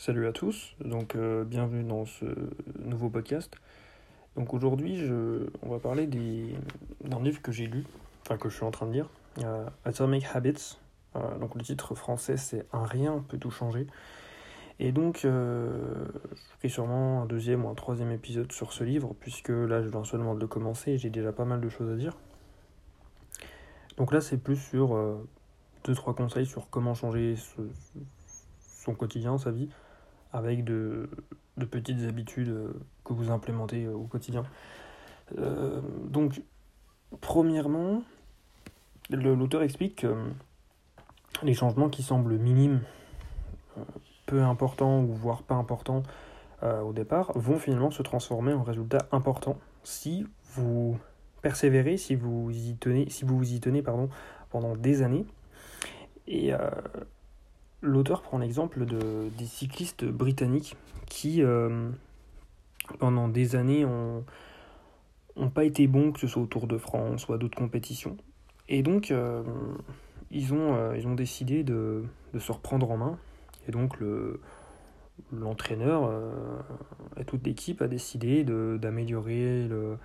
Salut à tous, donc euh, bienvenue dans ce nouveau podcast. Donc aujourd'hui, on va parler des, d'un livre que j'ai lu, enfin que je suis en train de lire, euh, Atomic Habits. Euh, donc le titre français c'est Un rien peut tout changer. Et donc, je ferai sûrement un deuxième ou un troisième épisode sur ce livre, puisque là je viens seulement de le commencer et j'ai déjà pas mal de choses à dire. Donc là, c'est plus sur euh, deux, trois conseils sur comment changer son quotidien, sa vie, avec de, de petites habitudes euh, que vous implémentez euh, au quotidien. Euh, donc, premièrement, l'auteur explique que les changements qui semblent minimes, peu importants ou voire pas importants au départ, vont finalement se transformer en résultats importants si vous persévérez, si vous y tenez, si vous vous y tenez pardon, pendant des années. Et euh, l'auteur prend l'exemple de, des cyclistes britanniques qui, euh, pendant des années, ont, ont pas été bons, que ce soit au Tour de France ou à d'autres compétitions. Et donc, euh, ils, ont, euh, ils ont décidé de, de se reprendre en main. Et donc, le, l'entraîneur et toute l'équipe a décidé de, d'améliorer le,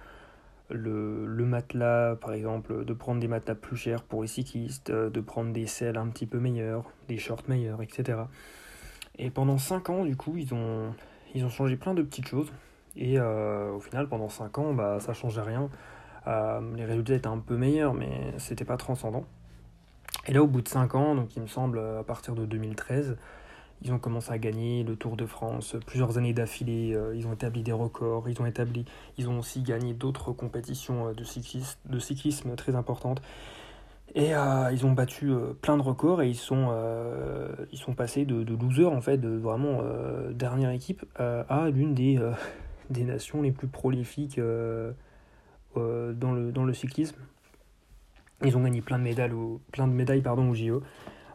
le, le matelas, par exemple, de prendre des matelas plus chers pour les cyclistes, euh, de prendre des selles un petit peu meilleures, des shorts meilleurs, etc. Et pendant 5 ans, du coup, ils ont, ils ont changé plein de petites choses. Et euh, au final, pendant 5 ans, bah, ça changeait rien. Euh, les résultats étaient un peu meilleurs, mais c'était pas transcendant. Et là, au bout de 5 ans, donc il me semble à partir de 2013, ils ont commencé à gagner le Tour de France plusieurs années d'affilée. euh, ils ont établi des records. Ils ont établi, ils ont aussi gagné d'autres compétitions euh, de cyclisme, de cyclisme très importantes. Et euh, ils ont battu plein de records et ils sont, ils sont passés de, losers, en fait, de vraiment dernière équipe, à l'une des, des nations les plus prolifiques dans, le, dans le cyclisme. Ils ont gagné plein de médailles au, plein de médailles, pardon, au JO.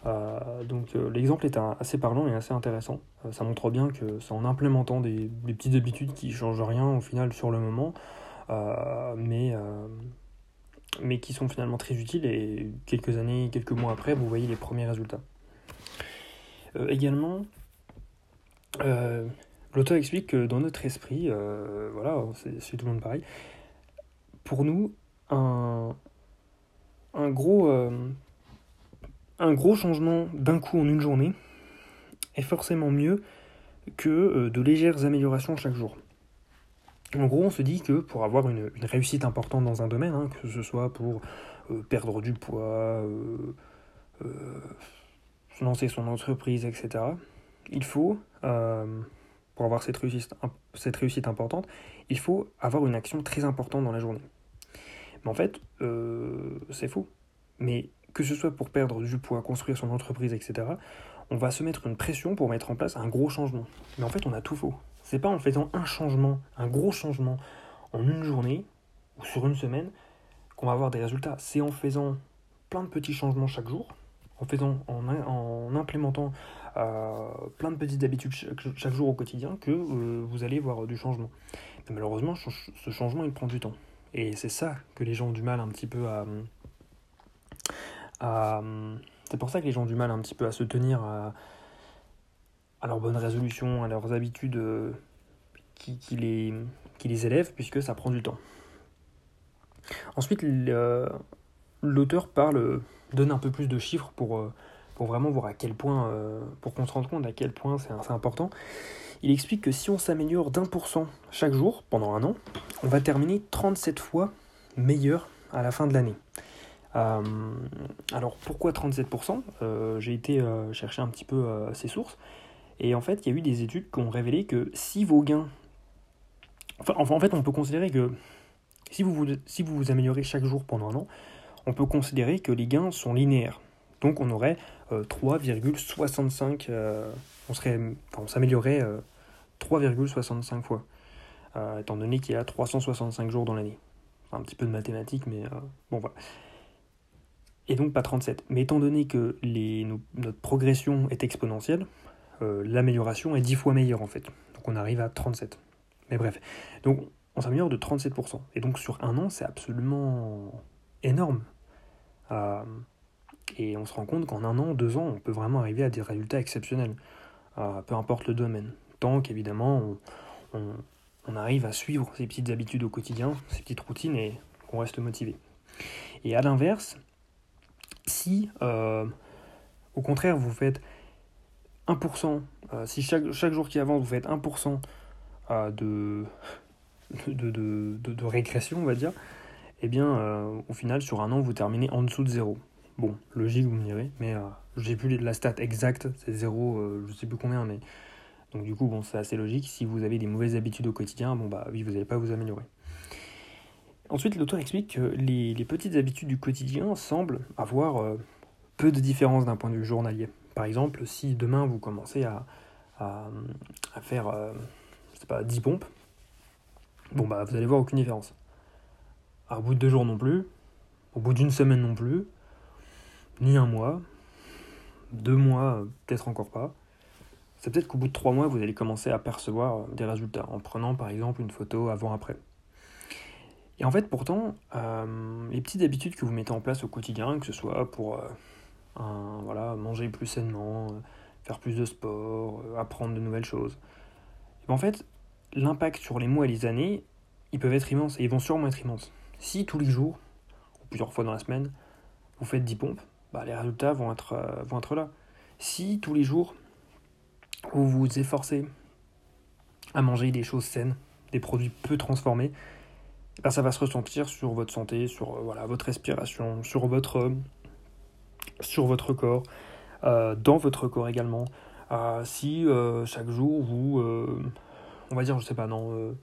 Euh, donc euh, l'exemple est assez parlant et assez intéressant. Euh, ça montre bien que c'est en implémentant des, des petites habitudes qui changent rien au final sur le moment, mais, mais qui sont finalement très utiles et quelques années, quelques mois après, vous voyez les premiers résultats. Également, l'auteur explique que dans notre esprit, voilà, c'est tout le monde pareil, pour nous, un, un gros... un gros changement d'un coup en une journée est forcément mieux que euh, de légères améliorations chaque jour. En gros, on se dit que pour avoir une, réussite importante dans un domaine, hein, que ce soit pour euh, perdre du poids, euh, lancer son entreprise, etc., il faut, pour avoir cette réussite, importante, il faut avoir une action très importante dans la journée. Mais en fait, c'est faux. Mais que ce soit pour perdre du poids, construire son entreprise, etc., on va se mettre une pression pour mettre en place un gros changement. Mais en fait, on a tout faux. C'est pas en faisant un changement, un gros changement en une journée ou sur une semaine qu'on va avoir des résultats. C'est en faisant plein de petits changements chaque jour, en faisant, en, en implémentant euh, plein de petites habitudes chaque, chaque jour au quotidien que euh, vous allez voir du changement. Mais malheureusement, ce changement, il prend du temps. Et c'est ça que les gens ont du mal un petit peu à, c'est pour ça que les gens ont du mal un petit peu à se tenir à, leurs bonnes résolutions, à leurs habitudes euh, qui, les, élèvent, puisque ça prend du temps. Ensuite, l'auteur parle, donne un peu plus de chiffres pour, euh, pour vraiment voir à quel point, euh, pour qu'on se rende compte à quel point c'est important. Il explique que si on s'améliore d'un pour cent chaque jour pendant un an, on va terminer 37 fois meilleur à la fin de l'année. Euh, alors pourquoi 37% Euh, J'ai été euh, chercher un petit peu ces sources. Et en fait, il y a eu des études qui ont révélé que si vos gains... Enfin, en fait, on peut considérer que si vous, vous, si vous vous améliorez chaque jour pendant un an, on peut considérer que les gains sont linéaires. Donc on aurait euh, 3,65... euh, on enfin, on s'améliorerait euh, 3,65 fois. Étant donné qu'il y a 365 jours dans l'année. Un petit peu de mathématiques, mais bon voilà et donc pas 37. Mais étant donné que les, notre progression est exponentielle, euh, l'amélioration est 10 fois meilleure en fait. Donc on arrive à 37. Mais bref, donc on s'améliore de 37%. Et donc sur un an, c'est absolument énorme. Euh, et on se rend compte qu'en un an, deux ans, on peut vraiment arriver à des résultats exceptionnels. peu importe le domaine. Tant qu'évidemment, on, on, arrive à suivre ces petites habitudes au quotidien, ces petites routines, et qu'on reste motivé. Et à l'inverse, si au contraire vous faites 1%, si chaque, jour qui avance vous faites 1% de, de, de, de, régression, on va dire, eh bien, euh, au final, sur un an, vous terminez en dessous de zéro. Bon, logique, vous me direz, mais euh, j'ai plus la stat exacte, c'est zéro, euh, je sais plus combien, mais. Donc, du coup, bon, c'est assez logique. Si vous avez des mauvaises habitudes au quotidien, bon, bah oui, vous n'allez pas vous améliorer. Ensuite, l'auteur explique que les, petites habitudes du quotidien semblent avoir peu de différence d'un point de vue journalier. Par exemple, si demain vous commencez à, faire, sais pas, 10 pompes, bon, bah vous allez voir aucune différence au bout de deux jours non plus, au bout d'une semaine non plus, ni un mois, deux mois, peut-être encore pas. C'est peut-être qu'au bout de trois mois, vous allez commencer à percevoir des résultats en prenant par exemple une photo avant-après. Et en fait, pourtant, euh, les petites habitudes que vous mettez en place au quotidien, que ce soit pour euh, manger plus sainement, euh, faire plus de sport, apprendre de nouvelles choses, en fait, l'impact sur les mois et les années, ils peuvent être immenses et ils vont sûrement être immenses. Si tous les jours, ou plusieurs fois dans la semaine, vous faites 10 pompes, bah, les résultats vont être, vont être là. Si tous les jours, vous vous efforcez à manger des choses saines, des produits peu transformés, bah, ça va se ressentir sur votre santé, sur euh, voilà, votre respiration, sur votre, sur votre corps, euh, dans votre corps également. si chaque jour vous, on va dire, je sais pas, non,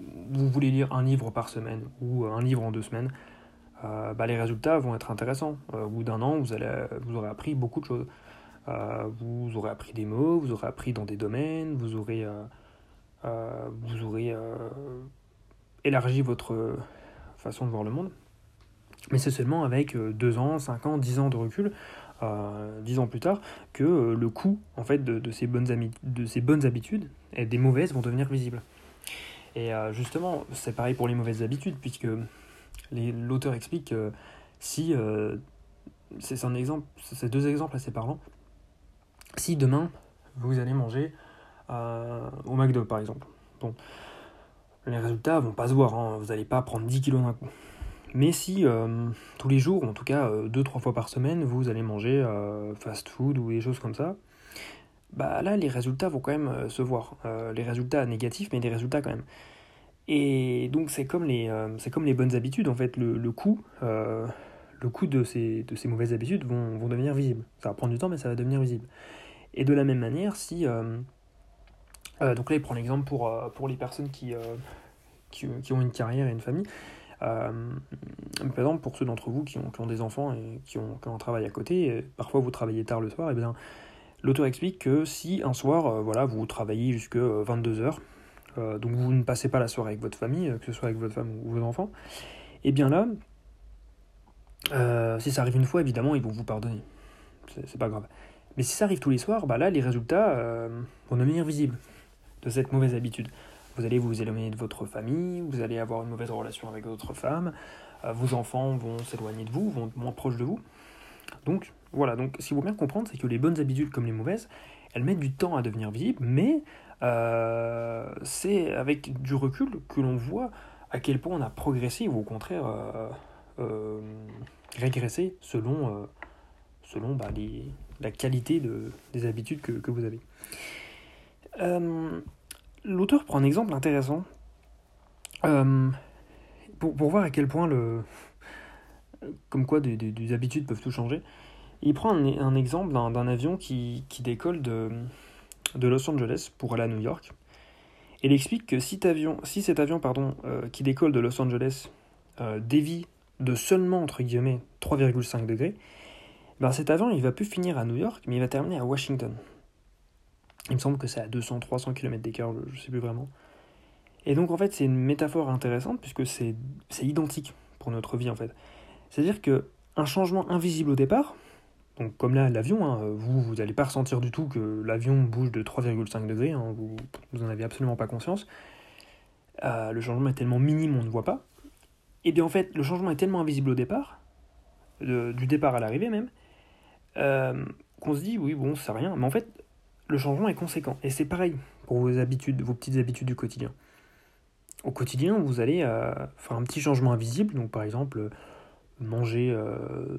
vous voulez lire un livre par semaine ou un livre en deux semaines, euh, bah, les résultats vont être intéressants. Euh, au bout d'un an, vous, allez, vous aurez appris beaucoup de choses. Euh, vous aurez appris des mots, vous aurez appris dans des domaines, vous aurez, vous aurez élargi votre façon de voir le monde. Mais c'est seulement avec deux ans, cinq ans, dix ans de recul, dix ans plus tard, que le coût en fait, de, ces bonnes habitudes et des mauvaises vont devenir visibles. Et euh, justement, c'est pareil pour les mauvaises habitudes, puisque l'auteur explique que si, euh, c'est un exemple, c'est deux exemples assez parlants, si demain vous allez manger euh, au McDo par exemple, bon, les résultats vont pas se voir, hein, vous n'allez pas prendre 10 kilos d'un coup. Mais si tous les jours, en tout cas 2-3 fois par semaine, vous allez manger fast food ou des choses comme ça, bah là les résultats vont quand même euh, se voir. Euh, les résultats négatifs, mais des résultats quand même. Et donc c'est comme, les, euh, comme les bonnes habitudes, en fait, le, le coût, le coût de, ces, de ces mauvaises habitudes vont, vont devenir visibles. Ça va prendre du temps, mais ça va devenir visible. Et de la même manière, si... donc là, il prend l'exemple pour, pour les personnes qui, qui, qui, ont une carrière et une famille. par exemple, pour ceux d'entre vous qui ont, qui ont, des enfants et qui ont, qui ont un travail à côté, parfois vous travaillez tard le soir, et bien L'auteur explique que si un soir, euh, voilà, vous travaillez jusque 22h, euh, euh, donc vous ne passez pas la soirée avec votre famille, que ce soit avec votre femme ou vos enfants, et eh bien là, si ça arrive une fois, évidemment, ils vont vous pardonner. C'est pas grave. Mais si ça arrive tous les soirs, bah là, les résultats vont devenir visibles cette mauvaise habitude. Vous allez vous éloigner de votre famille, vous allez avoir une mauvaise relation avec votre femme, vos enfants vont s'éloigner de vous, vont être moins proches de vous. Donc, voilà, donc ce qu'il faut bien comprendre, c'est que les bonnes habitudes comme les mauvaises, elles mettent du temps à devenir visibles, mais euh, c'est avec du recul que l'on voit à quel point on a progressé ou au contraire euh, euh, régressé selon, selon bah, la qualité de, des habitudes que vous avez. L'auteur prend un exemple intéressant pour, pour, voir à quel point le, des, des habitudes peuvent tout changer. Il prend un, exemple d'un avion qui, décolle de, Los Angeles pour aller à New York. il explique que si, cet avion euh, qui décolle de Los Angeles euh, dévie de seulement entre guillemets 3,5 degrés, ben cet avion il va plus finir à New York, mais il va terminer à Washington. Il me semble que c'est à 200-300 km d'écart, je ne sais plus vraiment. Et donc en fait c'est une métaphore intéressante puisque c'est identique pour notre vie en fait. C'est-à-dire que un changement invisible au départ, donc comme là, l'avion, hein, vous, vous n'allez pas ressentir du tout que l'avion bouge de 3,5 degrés, hein, vous, n'en avez absolument pas conscience. Euh, le changement est tellement minime, on ne voit pas. Et bien en fait, le changement est tellement invisible au départ, du départ à l'arrivée même, euh, qu'on se dit, oui, bon, c'est rien. Mais en fait, le changement est conséquent. Et c'est pareil pour vos habitudes, vos petites habitudes du quotidien. Au quotidien, vous allez euh, faire un petit changement invisible, donc par exemple manger, euh,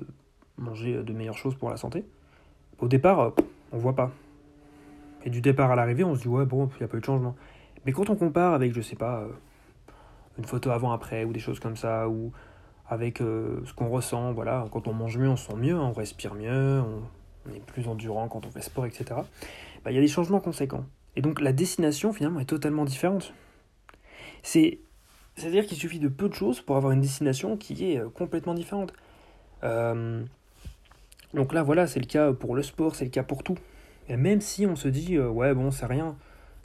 manger de meilleures choses pour la santé. Au départ, euh, on voit pas. Et du départ à l'arrivée, on se dit ouais bon, il n'y a pas eu de changement. Mais quand on compare avec, je sais pas, une photo avant-après ou des choses comme ça, ou avec ce qu'on ressent, voilà, quand on mange mieux, on sent mieux, on respire mieux, on est plus endurant quand on fait sport, etc. Bah, il y a des changements conséquents. Et donc la destination finalement est totalement différente. C'est, c'est-à-dire qu'il suffit de peu de choses pour avoir une destination qui est euh, complètement différente. Euh, donc là voilà, c'est le cas pour le sport, c'est le cas pour tout. Et même si on se dit euh, ouais bon c'est rien,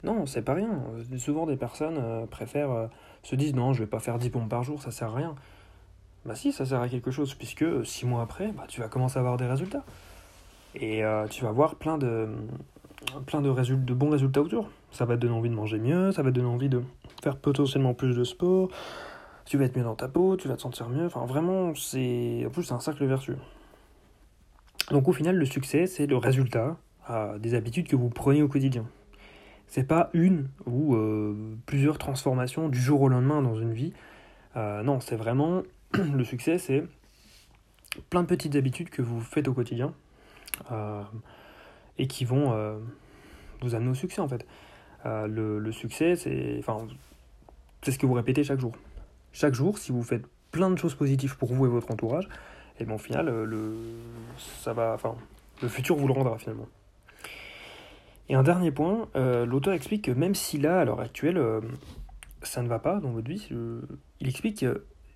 non c'est pas rien. Souvent des personnes préfèrent se disent non je vais pas faire 10 pompes par jour, ça sert à rien. Bah si ça sert à quelque chose puisque 6 mois après bah, tu vas commencer à avoir des résultats. Et euh, tu vas voir plein de, bons résultats autour. Ça va te donner envie de manger mieux, ça va te donner envie de faire potentiellement plus de sport, tu vas être mieux dans ta peau, tu vas te sentir mieux. Enfin, vraiment, c'est. Un cercle vertueux. Donc, au final, le succès, c'est le résultat euh, des habitudes que vous prenez au quotidien. C'est pas une ou euh, plusieurs transformations du jour au lendemain dans une vie. non, c'est vraiment. le succès, c'est plein de petites habitudes que vous faites au quotidien et qui vont euh, vous amener au succès en fait. Euh, le, succès, c'est ce que vous répétez chaque jour. Chaque jour, si vous faites plein de choses positives pour vous et votre entourage, et bon, au final, le, ça futur vous le rendra finalement. Et un dernier point, l'auteur explique que même si là, à l'heure actuelle, ça ne va pas dans votre vie, il explique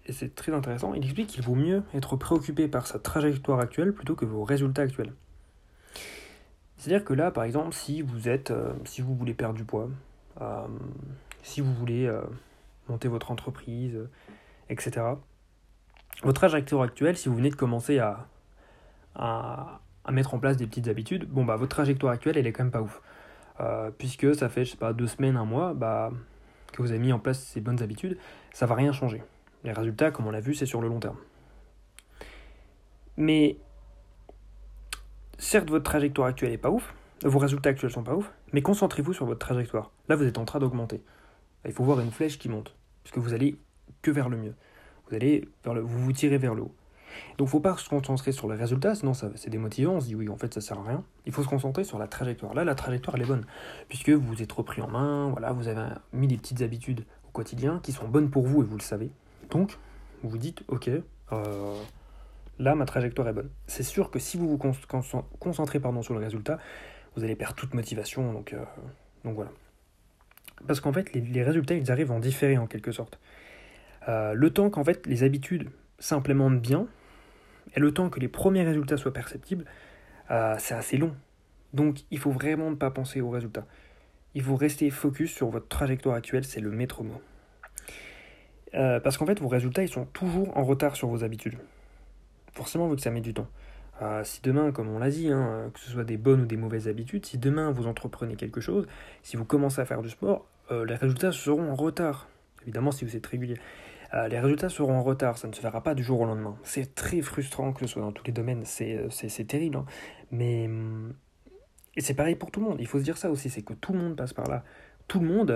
et c'est très intéressant, il explique qu'il vaut mieux être préoccupé par sa trajectoire actuelle plutôt que vos résultats actuels. C'est-à-dire que là, par exemple, si vous êtes, euh, si vous voulez perdre du poids, euh, si vous voulez euh, monter votre entreprise, etc. Votre trajectoire actuelle, si vous venez de commencer à, à, mettre en place des petites habitudes, bon bah votre trajectoire actuelle, elle est quand même pas ouf. puisque ça fait, je sais pas, deux semaines, un mois, bah, que vous avez mis en place ces bonnes habitudes, ça va rien changer. Les résultats, comme on l'a vu, c'est sur le long terme. Mais certes, votre trajectoire actuelle est pas ouf, vos résultats actuels sont pas ouf, mais concentrez-vous sur votre trajectoire. Là, vous êtes en train d'augmenter. Il faut voir une flèche qui monte, puisque vous allez que vers le mieux. Vous allez vers le, vous vous tirez vers le haut. Donc, faut pas se concentrer sur les résultats, sinon ça, c'est démotivant. On se dit oui, en fait, ça sert à rien. Il faut se concentrer sur la trajectoire. Là, la trajectoire, elle est bonne, puisque vous vous êtes repris en main. Voilà, vous avez mis des petites habitudes au quotidien qui sont bonnes pour vous et vous le savez. Donc, vous vous dites, ok, euh, là, ma trajectoire est bonne. C'est sûr que si vous vous concentrez pardon, sur le résultat, vous allez perdre toute motivation. Donc, euh, voilà. Parce qu'en fait, les, résultats, ils arrivent en différé en quelque sorte. Euh, le temps qu'en fait les habitudes s'implémentent bien, et le temps que les premiers résultats soient perceptibles, c'est assez long. Donc il faut vraiment ne pas penser aux résultats. Il faut rester focus sur votre trajectoire actuelle, c'est le maître mot. Euh, parce qu'en fait, vos résultats, ils sont toujours en retard sur vos habitudes. Forcément, vu que ça met du temps. Euh, si demain, comme on l'a dit, hein, que ce soit des bonnes ou des mauvaises habitudes, si demain vous entreprenez quelque chose, si vous commencez à faire du sport, euh, les résultats seront en retard. Évidemment, si vous êtes régulier. les résultats seront en retard, ça ne se fera pas du jour au lendemain. C'est très frustrant que ce soit dans tous les domaines, c'est terrible. Hein. Mais. Et c'est pareil pour tout le monde, il faut se dire ça aussi, c'est que tout le monde passe par là. Tout le monde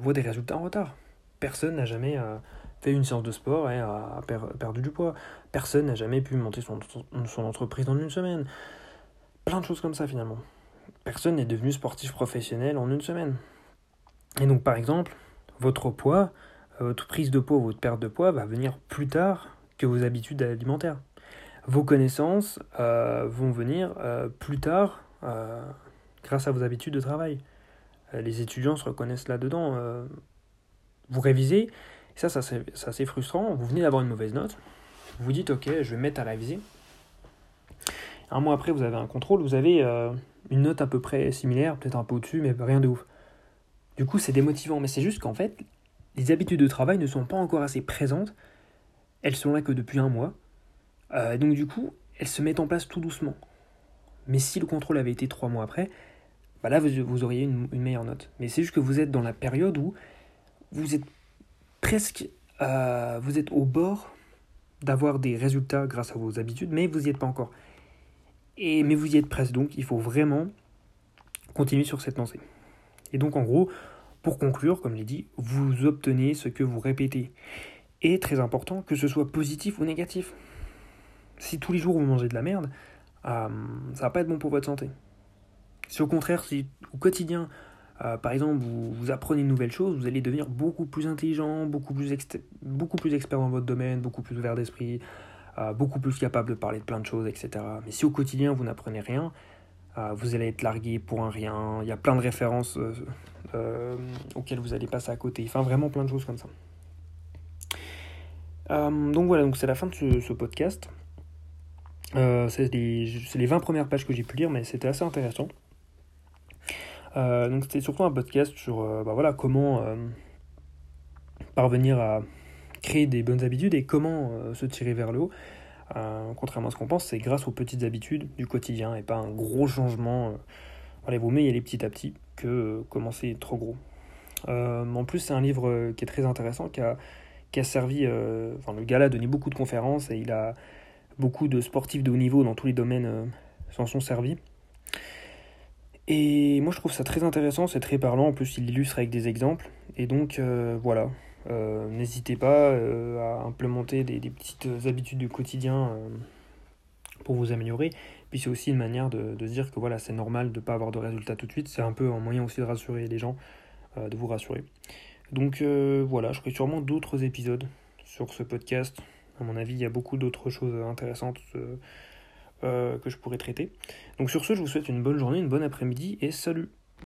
voit des résultats en retard. Personne n'a jamais euh, fait une séance de sport et a perdu du poids. Personne n'a jamais pu monter son, entreprise en une semaine. Plein de choses comme ça finalement. Personne n'est devenu sportif professionnel en une semaine. Et donc par exemple, votre poids, euh, votre prise de poids, votre perte de poids va venir plus tard que vos habitudes alimentaires. Vos connaissances euh, vont venir plus tard grâce à vos habitudes de travail. les étudiants se reconnaissent là-dedans vous révisez, ça, ça c'est frustrant. Vous venez d'avoir une mauvaise note, vous vous dites, ok, je vais me mettre à réviser. Un mois après, vous avez un contrôle, vous avez euh, une note à peu près similaire, peut-être un peu au-dessus, mais rien de ouf. Du coup, c'est démotivant, mais c'est juste qu'en fait, les habitudes de travail ne sont pas encore assez présentes. Elles sont là que depuis un mois. Euh, donc du coup, elles se mettent en place tout doucement. Mais si le contrôle avait été trois mois après, bah là, vous, auriez une, une, meilleure note. Mais c'est juste que vous êtes dans la période où vous êtes presque, euh, vous êtes au bord d'avoir des résultats grâce à vos habitudes, mais vous n'y êtes pas encore. Et, mais vous y êtes presque, donc il faut vraiment continuez sur cette lancée. Et donc en gros, pour conclure, comme je l'ai dit, vous obtenez ce que vous répétez. Et très important, que ce soit positif ou négatif. Si tous les jours vous mangez de la merde, euh, ça va pas être bon pour votre santé. Si au contraire, si au quotidien, euh, par exemple, vous, apprenez une nouvelle chose, vous allez devenir beaucoup plus intelligent, beaucoup plus, beaucoup plus expert dans votre domaine, beaucoup plus ouvert d'esprit, euh, beaucoup plus capable de parler de plein de choses, etc. Mais si au quotidien vous n'apprenez rien, vous allez être largué pour un rien. Il y a plein de références auxquelles vous allez passer à côté. Enfin, vraiment plein de choses comme ça. donc voilà, donc c'est la fin de ce, podcast. Euh, c'est les, 20 premières pages que j'ai pu lire, mais c'était assez intéressant. Euh, donc c'était surtout un podcast sur euh, bah voilà, comment parvenir à créer des bonnes habitudes et comment se tirer vers le haut. contrairement à ce qu'on pense, c'est grâce aux petites habitudes du quotidien et pas un gros changement. allez, vous y aller petit à petit que commencer trop gros. en plus, c'est un livre qui est très intéressant, qui a, qui a servi. enfin, le gars a donné beaucoup de conférences et il a Beaucoup de sportifs de haut niveau dans tous les domaines euh, s'en sont servis. Et moi je trouve ça très intéressant, c'est très parlant, en plus il l'illustre avec des exemples. Et donc euh, voilà, euh, n'hésitez pas à implémenter des, petites habitudes du quotidien pour vous améliorer. Puis c'est aussi une manière de, de, dire que voilà, c'est normal de ne pas avoir de résultats tout de suite. C'est un peu un moyen aussi de rassurer les gens, de vous rassurer. Donc voilà, je ferai sûrement d'autres épisodes sur ce podcast à mon avis, il y a beaucoup d'autres choses intéressantes euh, euh, que je pourrais traiter. Donc sur ce, je vous souhaite une bonne journée, une bonne après-midi et salut